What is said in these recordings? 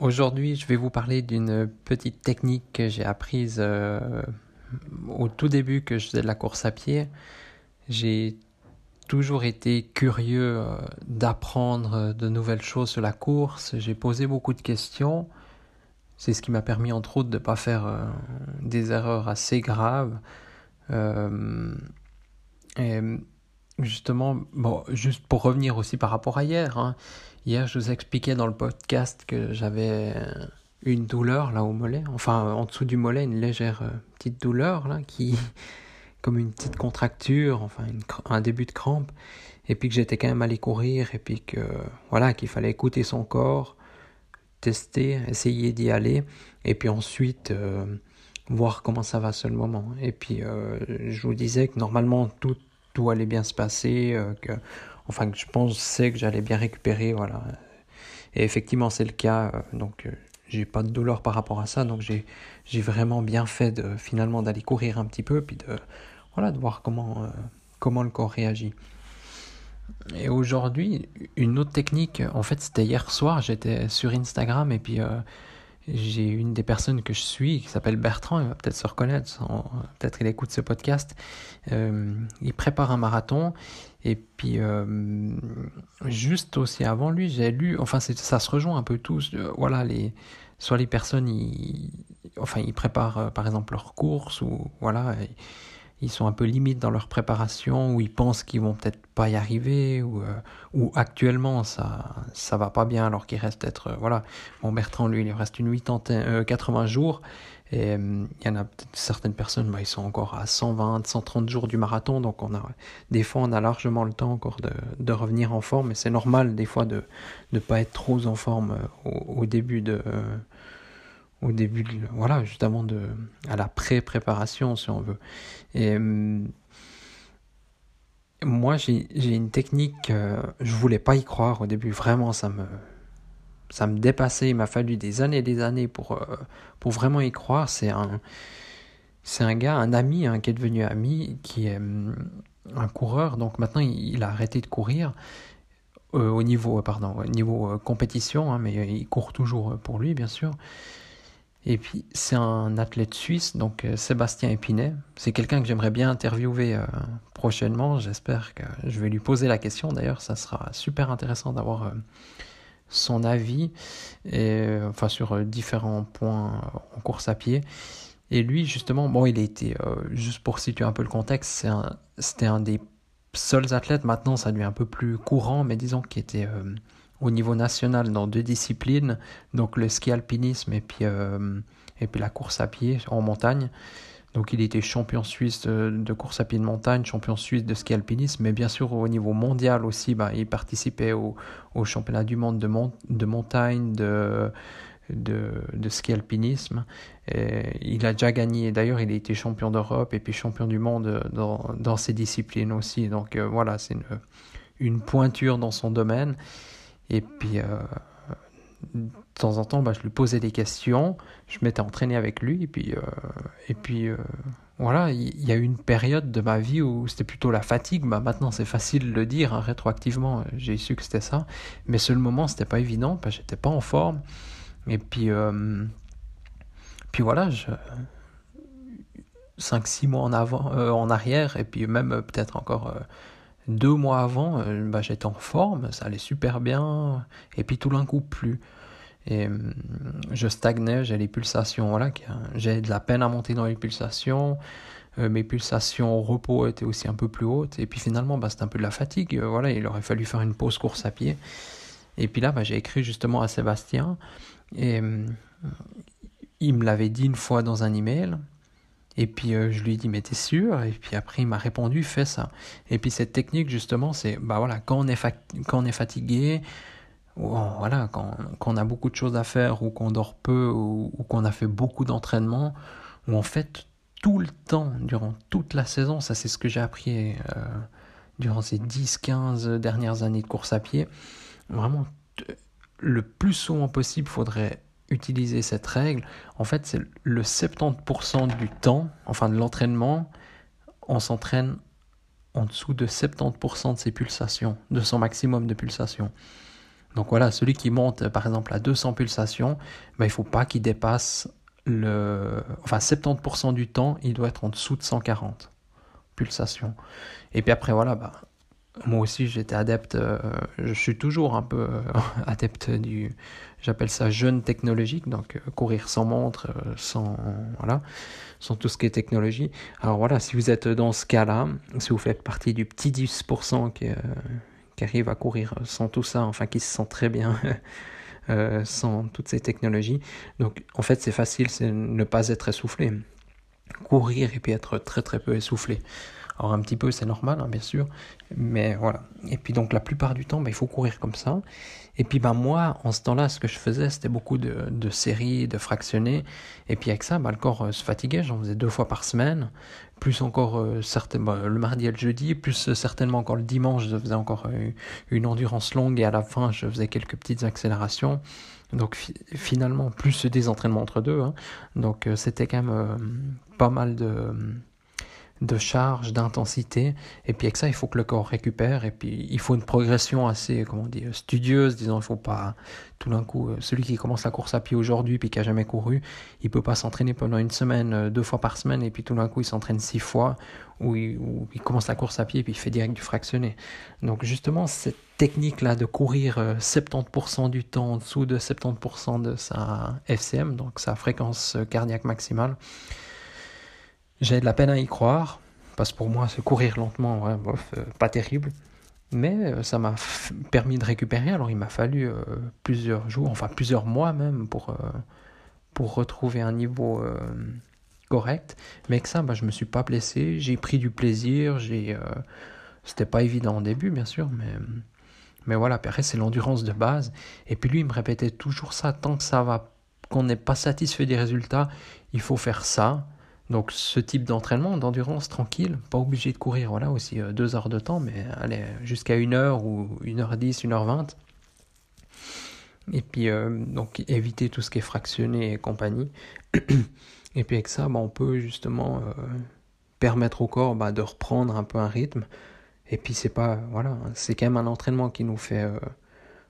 aujourd'hui je vais vous parler d'une petite technique que j'ai apprise euh, au tout début que je faisais de la course à pied. J'ai toujours été curieux euh, d'apprendre de nouvelles choses sur la course. J'ai posé beaucoup de questions. C'est ce qui m'a permis entre autres de ne pas faire euh, des erreurs assez graves. Euh, justement, bon, juste pour revenir aussi par rapport à hier. Hein. Hier, je vous expliquais dans le podcast que j'avais une douleur là au mollet, enfin en dessous du mollet, une légère petite douleur là qui comme une petite contracture, enfin un début de crampe, et puis que j'étais quand même allé courir, et puis que voilà qu'il fallait écouter son corps, tester, essayer d'y aller, et puis ensuite euh, voir comment ça va seul moment. Et puis euh, je vous disais que normalement tout, tout allait bien se passer, euh, que enfin que je pensais que j'allais bien récupérer, voilà. Et effectivement c'est le cas, donc j'ai pas de douleur par rapport à ça, donc j'ai vraiment bien fait de finalement d'aller courir un petit peu, puis de voilà de voir comment euh, comment le corps réagit. Et aujourd'hui, une autre technique, en fait, c'était hier soir, j'étais sur Instagram et puis euh, j'ai une des personnes que je suis qui s'appelle Bertrand, il va peut-être se reconnaître, peut-être il écoute ce podcast. Euh, il prépare un marathon et puis juste aussi avant lui, j'ai lu, enfin ça se rejoint un peu tous, voilà les soit les personnes, ils, enfin, ils préparent euh, par exemple leurs courses ou voilà, ils sont un peu limites dans leur préparation ou ils pensent qu'ils vont peut-être pas y arriver ou, euh, ou actuellement ça ça va pas bien alors qu'il reste peut-être euh, voilà. Bon Bertrand lui il reste une 80, 80 jours et il y en a certaines personnes, bah, ils sont encore à 120, 130 jours du marathon, donc on a, des fois on a largement le temps encore de, de revenir en forme, mais c'est normal des fois de ne pas être trop en forme au début de, au début, voilà, justement de, à la pré-préparation, si on veut. Et hum, moi, j'ai une technique, euh, je voulais pas y croire au début, vraiment, ça me, ça me dépassait. Il m'a fallu des années et des années pour, euh, pour vraiment y croire. C'est un, c'est un gars, un ami, hein, qui est devenu ami, qui est hum, un coureur. Donc maintenant, il, a arrêté de courir. Euh, au niveau, pardon, au niveau compétition, hein, mais il court toujours pour lui, bien sûr. Et puis, c'est un athlète suisse, donc euh, Sébastien Épinay. C'est quelqu'un que j'aimerais bien interviewer euh, prochainement. J'espère que je vais lui poser la question. D'ailleurs, ça sera super intéressant d'avoir euh, son avis enfin, sur différents points en course à pied. Et lui, justement, bon, il a été, juste pour situer un peu le contexte, c'était un, un, des seuls athlètes, maintenant ça devient un peu plus courant, mais disons qu'il était au niveau national dans deux disciplines, donc le ski alpinisme et puis, euh, et puis la course à pied en montagne. Donc il était champion suisse de, course à pied de montagne, champion suisse de ski alpinisme, mais bien sûr au niveau mondial aussi, bah, il participait au, au championnat du monde de, de montagne, de, de, de, ski alpinisme. Il a déjà gagné, d'ailleurs il a été champion d'Europe et puis champion du monde dans, dans ces disciplines aussi. Donc euh, voilà, c'est une, une pointure dans son domaine. Et puis, euh, de temps en temps, bah, je lui posais des questions, je m'étais entraîné avec lui, et puis, euh, et puis euh, voilà, il y, a eu une période de ma vie où c'était plutôt la fatigue. Bah, maintenant, c'est facile de le dire, hein, rétroactivement, j'ai su que c'était ça. Mais sur le moment, c'était pas évident, parce que j'étais pas en forme. Et puis, puis voilà, je... 5-6 mois en, avant, en arrière, et puis même peut-être encore deux mois avant, euh, bah, j'étais en forme, ça allait super bien, et puis tout d'un coup plus. Et hum, je stagnais, j'ai les pulsations, voilà, j'ai de la peine à monter dans les pulsations, euh, mes pulsations au repos étaient aussi un peu plus hautes, et puis finalement, bah, c'était un peu de la fatigue, euh, voilà, il aurait fallu faire une pause course à pied. Et puis là, bah, j'ai écrit justement à Sébastien, et hum, il me l'avait dit une fois dans un email, et puis euh, je lui ai dit, mais t'es sûr? Et puis après, il m'a répondu, fais ça. Et puis cette technique, justement, c'est, bah voilà, quand on est, quand on est fatigué, voilà, quand, quand, on a beaucoup de choses à faire ou qu'on dort peu ou, qu'on a fait beaucoup d'entraînement, ou en fait tout le temps, durant toute la saison, ça c'est ce que j'ai appris euh, durant ces 10-15 dernières années de course à pied, vraiment le plus souvent possible, faudrait utiliser cette règle. En fait, c'est le 70% du temps, enfin de l'entraînement, on s'entraîne en dessous de 70% de ses pulsations, de son maximum de pulsations. Donc voilà, celui qui monte par exemple à 200 pulsations, ben, il ne faut pas qu'il dépasse le... Enfin 70% du temps, il doit être en dessous de 140 pulsations. Et puis après voilà, bah, moi aussi j'étais adepte, euh, je suis toujours un peu euh, adepte du, j'appelle ça jeûne technologique, donc euh, courir sans montre, sans, voilà, sans tout ce qui est technologie. Alors voilà, si vous êtes dans ce cas-là, si vous faites partie du petit 10% qui, qui arrive à courir sans tout ça, enfin qui se sent très bien sans toutes ces technologies, donc en fait c'est facile, c'est ne pas être essoufflé. Courir et puis être très très peu essoufflé. Alors un petit peu, c'est normal, hein, bien sûr, mais voilà. Et puis donc la plupart du temps, bah, il faut courir comme ça. Et puis bah, moi, en ce temps-là, ce que je faisais, c'était beaucoup de, séries, de fractionnés. Et puis avec ça, bah, le corps euh, se fatiguait. J'en faisais deux fois par semaine, plus encore euh, le mardi et le jeudi, plus euh, certainement encore le dimanche, je faisais encore une endurance longue et à la fin, je faisais quelques petites accélérations. Donc finalement, plus des entraînements entre deux. Hein. Donc c'était quand même pas mal de de charge, d'intensité. Et puis avec ça, il faut que le corps récupère. Et puis il faut une progression assez, comment dire, studieuse. Disons, il faut pas tout d'un coup, euh, celui qui commence la course à pied aujourd'hui puis qui a jamais couru, il peut pas s'entraîner pendant une semaine, euh, deux fois par semaine. Et puis tout d'un coup, il s'entraîne six fois. Ou il, il, commence la course à pied et puis il fait direct du fractionné. Donc justement, cette technique-là de courir 70% euh, du temps en dessous de 70% de sa FCM, donc sa fréquence cardiaque maximale, j'ai de la peine à y croire, parce que pour moi, se courir lentement, bof, euh, pas terrible. Mais euh, ça m'a permis de récupérer. Alors il m'a fallu euh, plusieurs jours, enfin plusieurs mois même, pour, pour retrouver un niveau correct. Mais que ça, bah, je me suis pas blessé. J'ai pris du plaisir. J'ai, c'était pas évident au début, bien sûr, mais mais voilà. Après, c'est l'endurance de base. Et puis lui, il me répétait toujours ça. Tant que ça va, qu'on n'est pas satisfait des résultats, il faut faire ça. Donc ce type d'entraînement, d'endurance tranquille, pas obligé de courir, voilà aussi euh, deux heures de temps, mais aller jusqu'à une heure ou une heure dix, une heure vingt. Et puis euh, donc éviter tout ce qui est fractionné et compagnie. et puis avec ça, bah, on peut justement euh, permettre au corps bah, de reprendre un peu un rythme. Et puis c'est pas voilà, c'est quand même un entraînement qui nous fait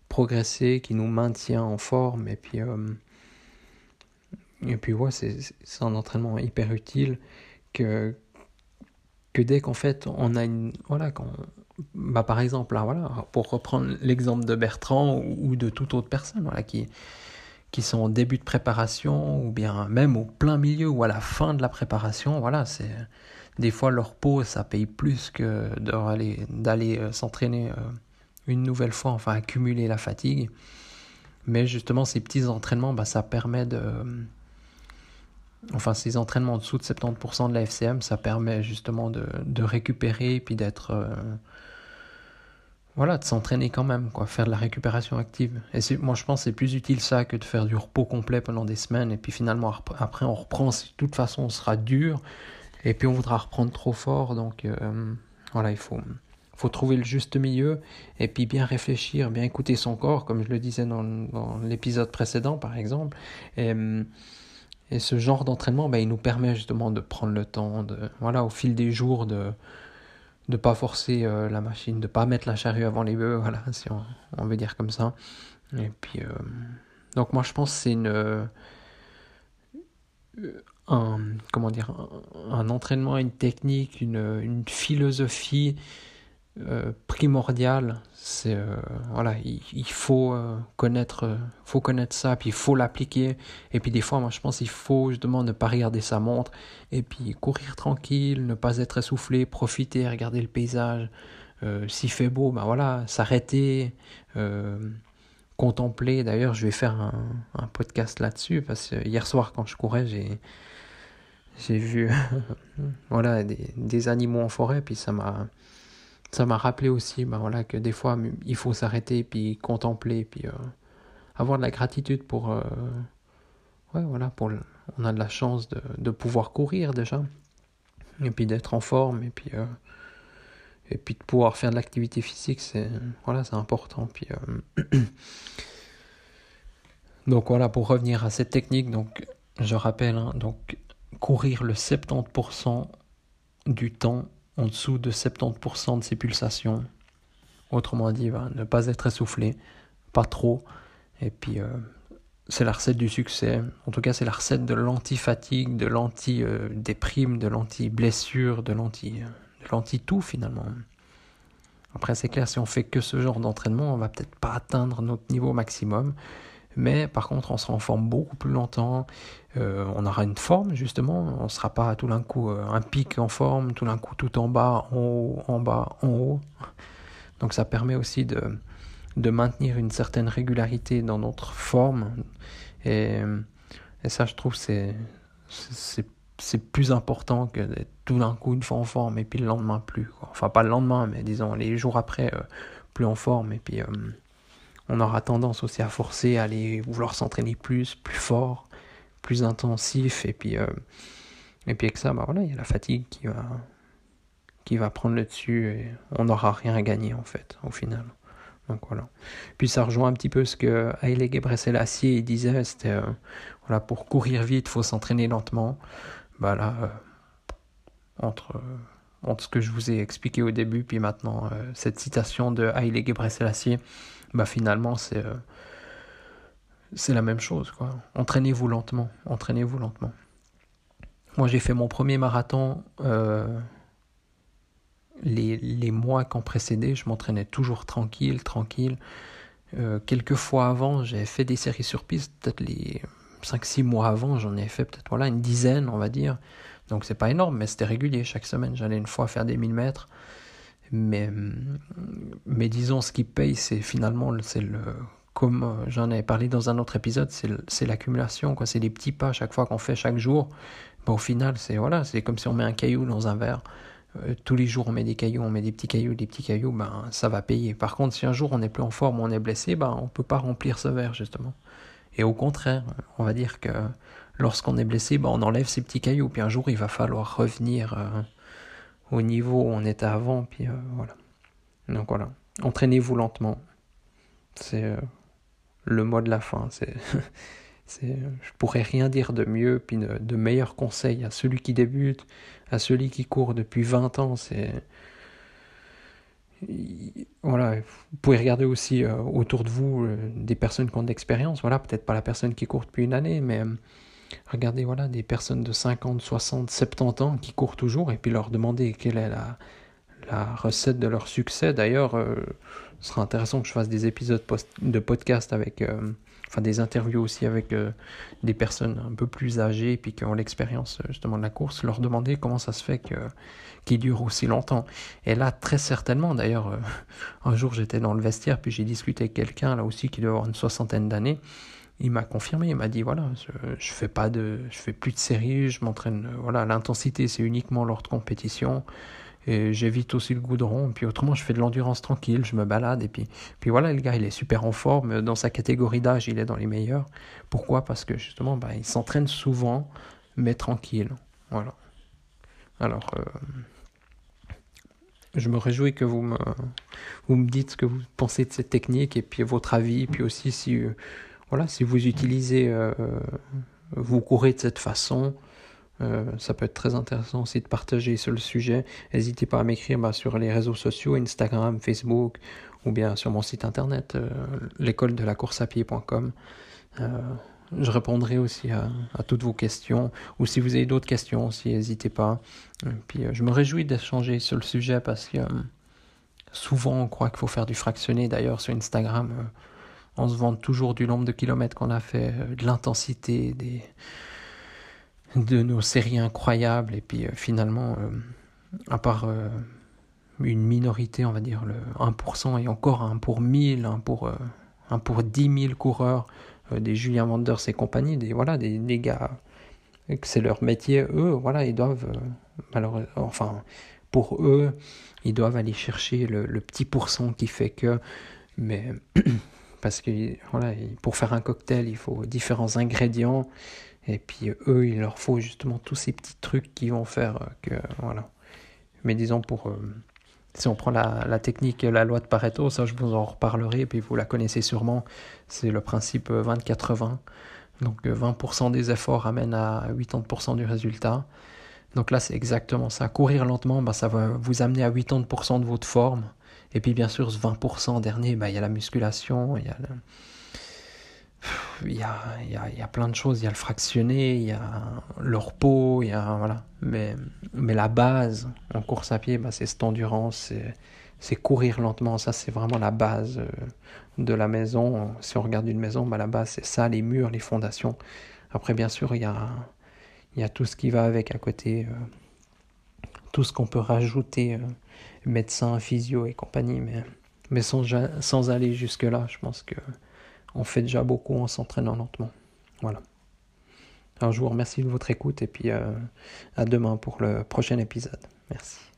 progresser, qui nous maintient en forme et puis et puis ouais, c'est un entraînement hyper utile que, que dès qu'en fait on a une... Voilà, quand, bah par exemple, là, voilà, pour reprendre l'exemple de Bertrand ou, de toute autre personne voilà, qui, qui sont en début de préparation ou bien même au plein milieu ou à la fin de la préparation, voilà, c'est des fois leur pause ça paye plus que d'aller d'aller euh, s'entraîner euh, une nouvelle fois, enfin accumuler la fatigue. Mais justement, ces petits entraînements, bah, ça permet de enfin ces entraînements en dessous de 70% de la FCM, ça permet justement de, de récupérer et puis d'être... Euh, voilà, de s'entraîner quand même, quoi, faire de la récupération active. Et moi je pense que c'est plus utile ça que de faire du repos complet pendant des semaines et puis finalement après on reprend, de toute façon on sera dur et puis on voudra reprendre trop fort, donc euh, voilà, il faut, faut trouver le juste milieu et puis bien réfléchir, bien écouter son corps, comme je le disais dans, dans l'épisode précédent par exemple. Et, et ce genre d'entraînement, ben, il nous permet justement de prendre le temps, de, voilà, au fil des jours, de ne pas forcer euh, la machine, de pas mettre la charrue avant les bœufs, voilà, si on, veut dire comme ça. Et puis, euh, donc moi je pense que c'est une, euh, un, comment dire, un, entraînement, une technique, une, une philosophie euh, primordial. C'est euh, voilà, il, faut euh, connaître, faut connaître ça, puis il faut l'appliquer. Et puis des fois, moi, je pense qu'il faut justement ne pas regarder sa montre et puis courir tranquille, ne pas être essoufflé, profiter, regarder le paysage. S'il fait beau, ben voilà, s'arrêter, contempler. D'ailleurs, je vais faire un, un podcast là-dessus parce hier soir, quand je courais, j'ai j'ai vu voilà des, des animaux en forêt, puis ça m'a ça m'a rappelé aussi ben voilà, que des fois, il faut s'arrêter, puis contempler, puis avoir de la gratitude pour... ouais, voilà, pour... on a de la chance de, de pouvoir courir déjà, et puis d'être en forme, et puis et puis de pouvoir faire de l'activité physique c'est voilà important puis euh, donc voilà pour revenir à cette technique donc je rappelle hein, donc courir le 70% du temps en dessous de 70% de ses pulsations autrement dit bah, ne pas être essoufflé pas trop et puis euh, c'est la recette du succès. En tout cas, c'est la recette de l'anti-fatigue, de l'anti-déprime, de l'anti-blessure, de l'anti l'anti-tout finalement. Après, c'est clair, si on fait que ce genre d'entraînement, on va peut-être pas atteindre notre niveau maximum. Mais par contre, on sera en forme beaucoup plus longtemps. Euh, on aura une forme, justement. On ne sera pas tout d'un coup euh, un pic en forme, tout d'un coup tout en bas, en haut, en bas, en haut. Donc ça permet aussi de, de maintenir une certaine régularité dans notre forme. Et, ça, je trouve, c'est c'est plus important que d'être tout d'un coup une fois en forme et puis le lendemain plus. Enfin, pas le lendemain, mais disons les jours après, euh, plus en forme. Et puis, on aura tendance aussi à forcer, à aller vouloir s'entraîner plus, plus fort, plus intensif. Et puis, euh, et puis avec ça, bah voilà, il y a la fatigue qui va, qui va prendre le dessus et on n'aura rien à gagner en fait, au final. Donc voilà. Puis ça rejoint un petit peu ce que Haile Gebrselassie disait, c'était voilà, pour courir vite, il faut s'entraîner lentement bah là, euh, entre, euh, entre ce que je vous ai expliqué au début, puis maintenant euh, cette citation de Haile Gebrselassie, bah finalement c'est c'est la même chose. Entraînez-vous lentement, entraînez-vous lentement. Moi j'ai fait mon premier marathon les, les mois qui ont précédé, je m'entraînais toujours tranquille, tranquille. quelques fois avant, j'ai fait des séries sur piste, peut-être les 5-6 mois avant, j'en ai fait peut-être voilà, une dizaine, on va dire. Donc c'est pas énorme, mais c'était régulier. Chaque semaine, j'allais une fois faire des 1000 mètres. Mais, mais disons, ce qui paye, c'est finalement, c'est le, comme euh, j'en avais parlé dans un autre épisode, c'est l'accumulation, quoi. C'est les petits pas chaque fois qu'on fait chaque jour. Bon, au final, c'est voilà, c'est comme si on met un caillou dans un verre. Euh, tous les jours, on met des cailloux, on met des petits cailloux, des petits cailloux, ben ça va payer. Par contre, si un jour on n'est plus en forme, on est blessé, ben on peut pas remplir ce verre justement. Et au contraire, on va dire que lorsqu'on est blessé, bah, on enlève ces petits cailloux, puis un jour il va falloir revenir euh, au niveau où on était avant, puis euh, voilà. Donc voilà, entraînez-vous lentement. C'est euh, le mot de la fin. C'est, c'est, je pourrais rien dire de mieux, puis de, de meilleurs conseils à celui qui débute, à celui qui court depuis 20 ans. C'est vous pouvez regarder aussi euh, autour de vous euh, des personnes qui ont de l'expérience. Voilà, peut-être pas la personne qui court depuis une année, mais euh, regardez voilà, des personnes de 50, 60, 70 ans qui courent toujours et puis leur demander quelle est la, la recette de leur succès. D'ailleurs, ce sera intéressant que je fasse des épisodes de podcast avec enfin des interviews aussi avec euh, des personnes un peu plus âgées puis qui ont l'expérience euh, justement de la course, leur demander comment ça se fait que qu'ils durent aussi longtemps. Et là, très certainement, d'ailleurs, euh, un jour j'étais dans le vestiaire puis j'ai discuté avec quelqu'un là aussi qui doit avoir une soixantaine d'années. Il m'a confirmé, il m'a dit voilà, je, je, fais pas de, je fais plus de séries, je m'entraîne, voilà, l'intensité c'est uniquement lors de compétition et j'évite aussi le goudron. Puis autrement, je fais de l'endurance tranquille, je me balade. Et puis, puis voilà, le gars, il est super en forme. Dans sa catégorie d'âge, il est dans les meilleurs. Pourquoi? Parce que justement, bah, il s'entraîne souvent, mais tranquille. Voilà. Alors, euh, je me réjouis que vous me, vous me dites ce que vous pensez de cette technique et puis votre avis. Et puis aussi, si, euh, voilà, si vous utilisez, euh, vous courez de cette façon. Euh, ça peut être très intéressant aussi de partager sur le sujet. N'hésitez pas à m'écrire bah, sur les réseaux sociaux, Instagram, Facebook, ou bien sur mon site internet, euh, l'école de la course à pied.com. Euh, je répondrai aussi à, toutes vos questions, ou si vous avez d'autres questions aussi, n'hésitez pas. puis je me réjouis d'échanger sur le sujet parce que souvent on croit qu'il faut faire du fractionné. D'ailleurs, sur Instagram, on se vante toujours du nombre de kilomètres qu'on a fait, de l'intensité, des de nos séries incroyables. Et puis euh, finalement, euh, à part euh, une minorité, on va dire le 1%, et encore un pour 1000, un pour, un pour 10 000 coureurs, des Julien Wanders et compagnie, des, voilà, des, des gars que c'est leur métier, eux, voilà, ils doivent, malheureusement, enfin, pour eux, ils doivent aller chercher le, petit pourcent qui fait que. Mais parce que voilà, pour faire un cocktail, il faut différents ingrédients. Et puis eux, il leur faut justement tous ces petits trucs qui vont faire que. Voilà. Mais disons, pour. Euh, si on prend la, la, technique, la loi de Pareto, ça je vous en reparlerai, et puis vous la connaissez sûrement, c'est le principe 20-80. Donc 20% euh, des efforts amènent à 80% du résultat. Donc là, c'est exactement ça. Courir lentement, bah, ça va vous amener à 80% de votre forme. Et puis bien sûr, ce 20% dernier, bah, il y a la musculation, il y a, il, y a, y a, y a plein de choses. Il y a le fractionné, il y a le repos, il y a, voilà. Mais, mais la base en course à pied, bah, c'est cette endurance, c'est courir lentement. Ça, c'est vraiment la base euh, de la maison. Si on regarde une maison, bah, la base, c'est ça, les murs, les fondations. Après, bien sûr, il y a, y a tout ce qui va avec à côté, euh, tout ce qu'on peut rajouter, euh, médecin, physio et compagnie. Mais, mais sans, sans aller jusque-là, je pense que on fait déjà beaucoup en s'entraînant lentement. Voilà. Alors je vous remercie de votre écoute et puis à demain pour le prochain épisode. Merci.